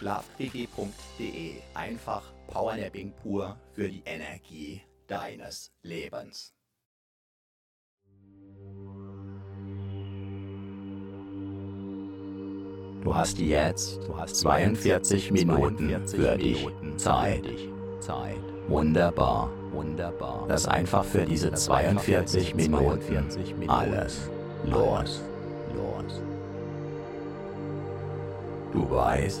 Schlafquickie.de. Einfach Powernapping pur für die Energie deines Lebens. Du hast jetzt du hast 42 Minuten 42 für dich Zeit. Zeit. Wunderbar. Wunderbar. Lass einfach für diese 42 Minuten alles los. Los. Du weißt,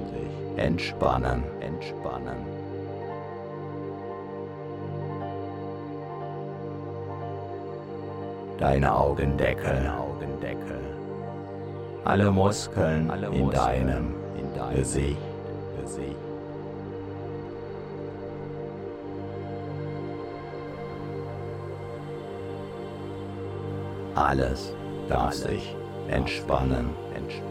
entspannen, entspannen. Deine Augendeckel, Augendeckel. Alle Muskeln Alle in deinem, in deinem Gesicht, Gesicht. Alles darf sich entspannen, entspannen.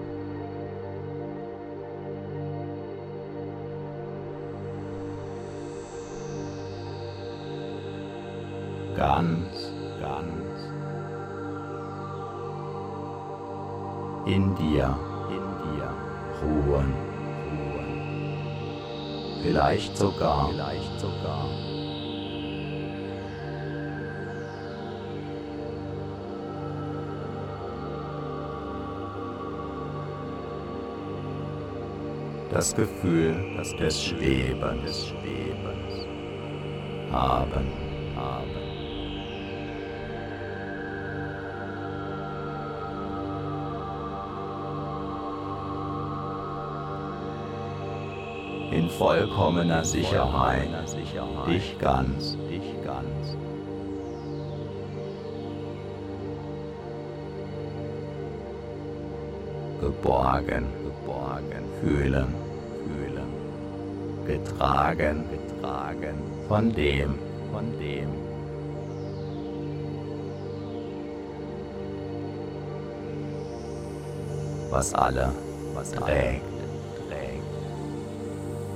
Ganz, ganz in dir, in dir ruhen. Vielleicht sogar, vielleicht sogar. Das Gefühl das des Schwebens, des Schwebens haben, haben. In vollkommener Sicherheit, dich ganz, dich ganz. Geborgen, geborgen, fühlen, fühlen, getragen, getragen, von dem, von dem. Was alle, was trägt.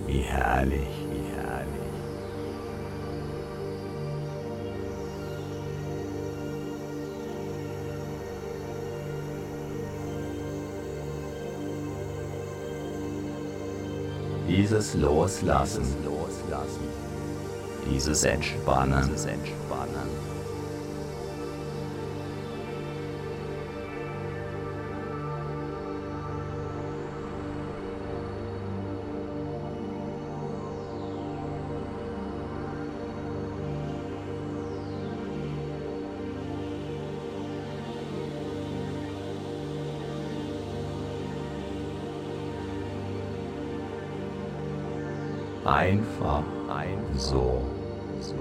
Wie herrlich, wie herrlich. Dieses Loslassen, Loslassen, dieses Entspannen, dieses Entspannen. Einfach, ein so, so.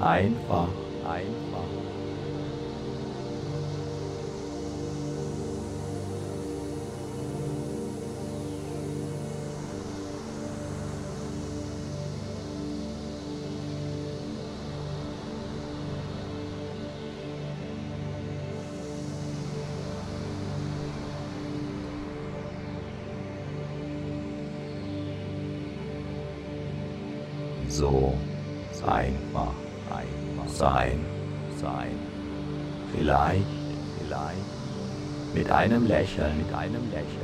Einfach, einfach. Einem Lächeln, mit einem Lächeln.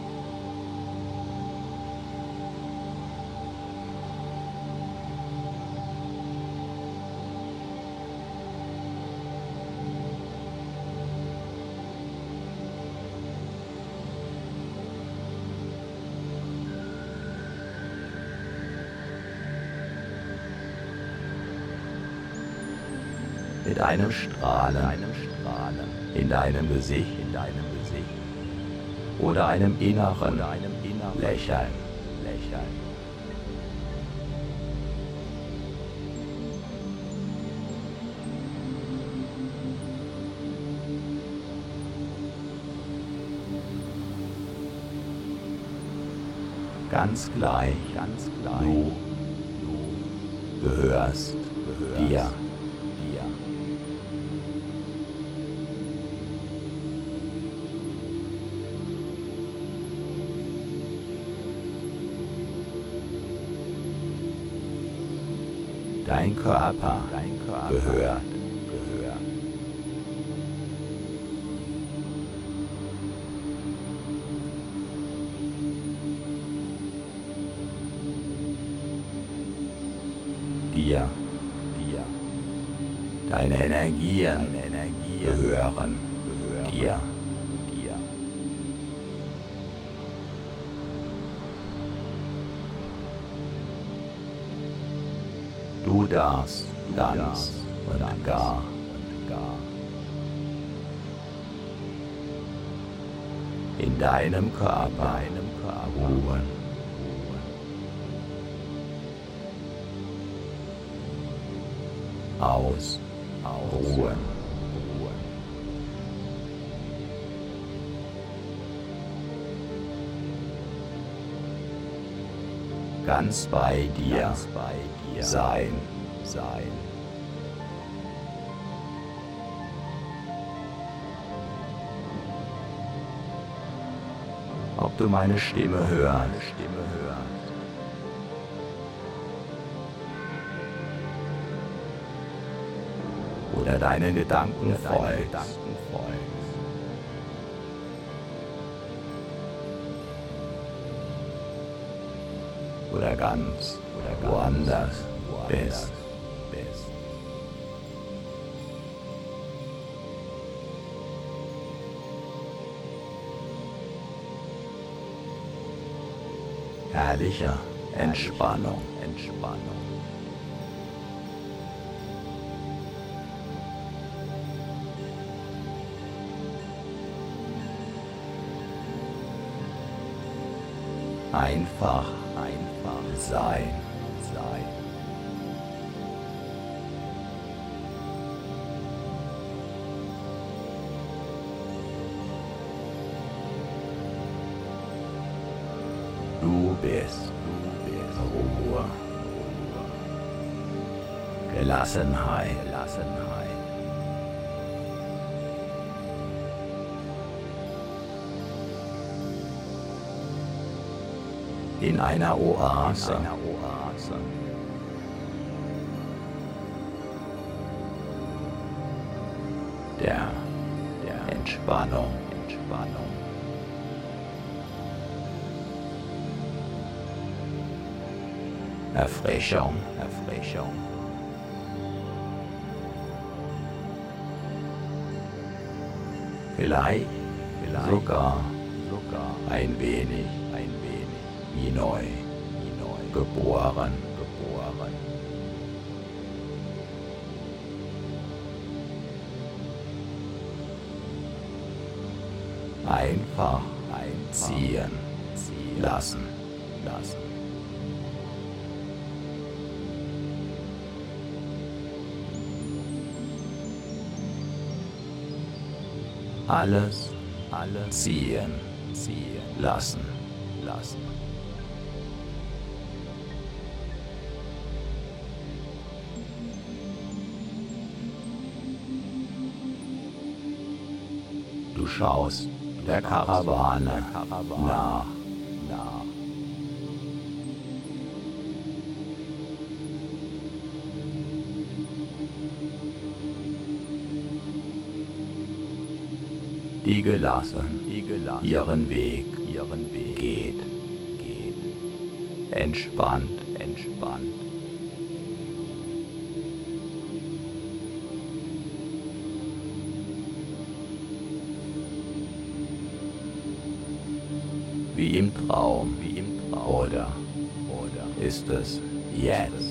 Mit einem Strahlen, in deinem Gesicht, in deinem Gesicht oder einem inneren, Lächeln, Lächeln. Ganz gleich, ganz gleich. Du, du gehörst, gehörst dir. Körper, gehört, gehört. Dir, dir. Deine Energien, deine Energien gehören, gehören dir. Darfst ganz und gar und gar in deinem Körper, deinem Körper ruhen. Aus, ruhen. Ganz bei dir, ganz bei dir sein, sein. Ob du meine Stimme hörst, Stimme hörst. Oder deine Gedanken folgst. Oder ganz oder woanders bist. Herrlicher Entspannung, Entspannung. Einfach, einfach sein, sein. Gelassenheit, Gelassenheit. in einer Oase. In einer Oase. Der, der Entspannung, Entspannung. Erfrischung, Erfrischung. Vielleicht, vielleicht sogar, sogar ein wenig. wie neu, wie neu. Geboren, geboren. Einfach einziehen, ziehen lassen, lassen. Alles, alles ziehen, ziehen lassen, lassen. Du schaust der Karawane nach. nach. Die gelassen, die gelassen ihren Weg, ihren Weg geht, geht. Entspannt, entspannt. wie im Traum, wie im Traum. Oder, oder ist es jetzt?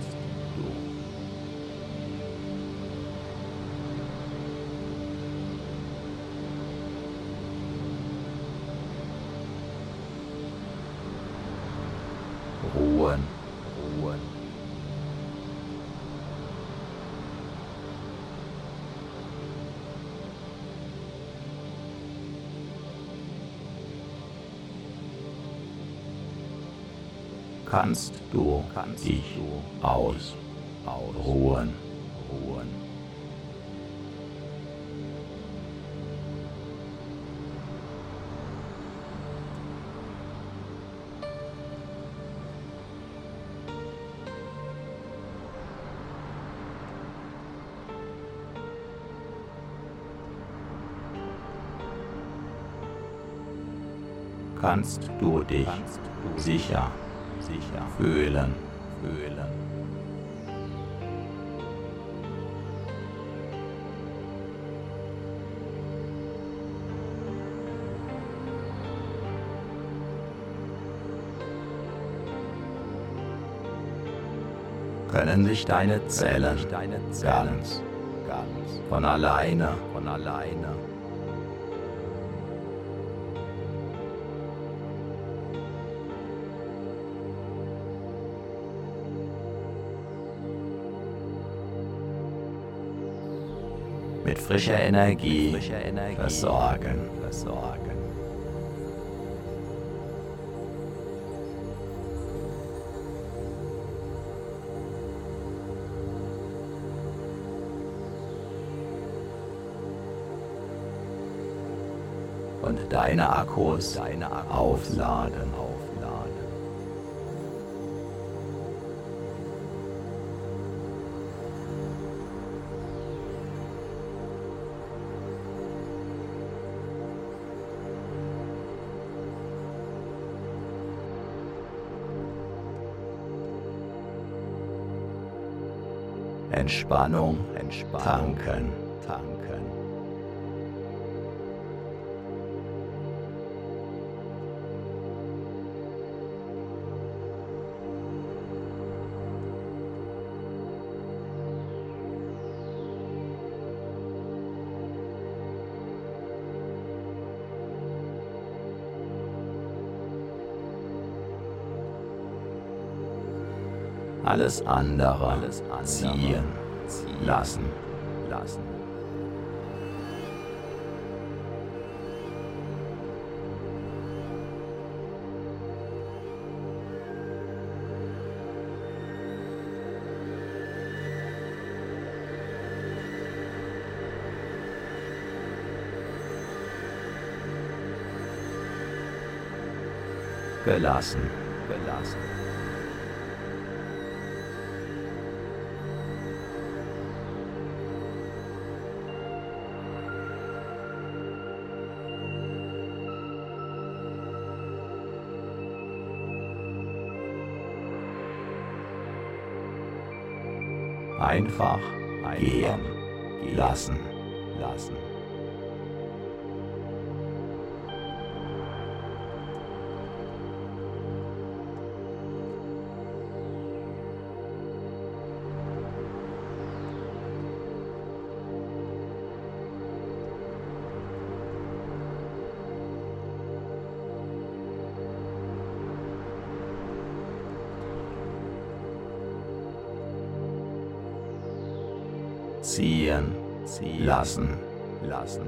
Kannst du kannst dich aus, ausruhen, ruhen. kannst du dich sicher, sicher fühlen, fühlen. Können sich deine Zellen ganz, ganz von alleine, von alleine frischer Energie, versorgen. versorgen. Und deine Akkus, deine Akkus Entspannung, Entspannung. Tanken, tanken. alles andere, alles andere. ziehen, ziehen lassen, lassen. gelassen, gelassen. Einfach gehen lassen. lassen. Lassen, lassen.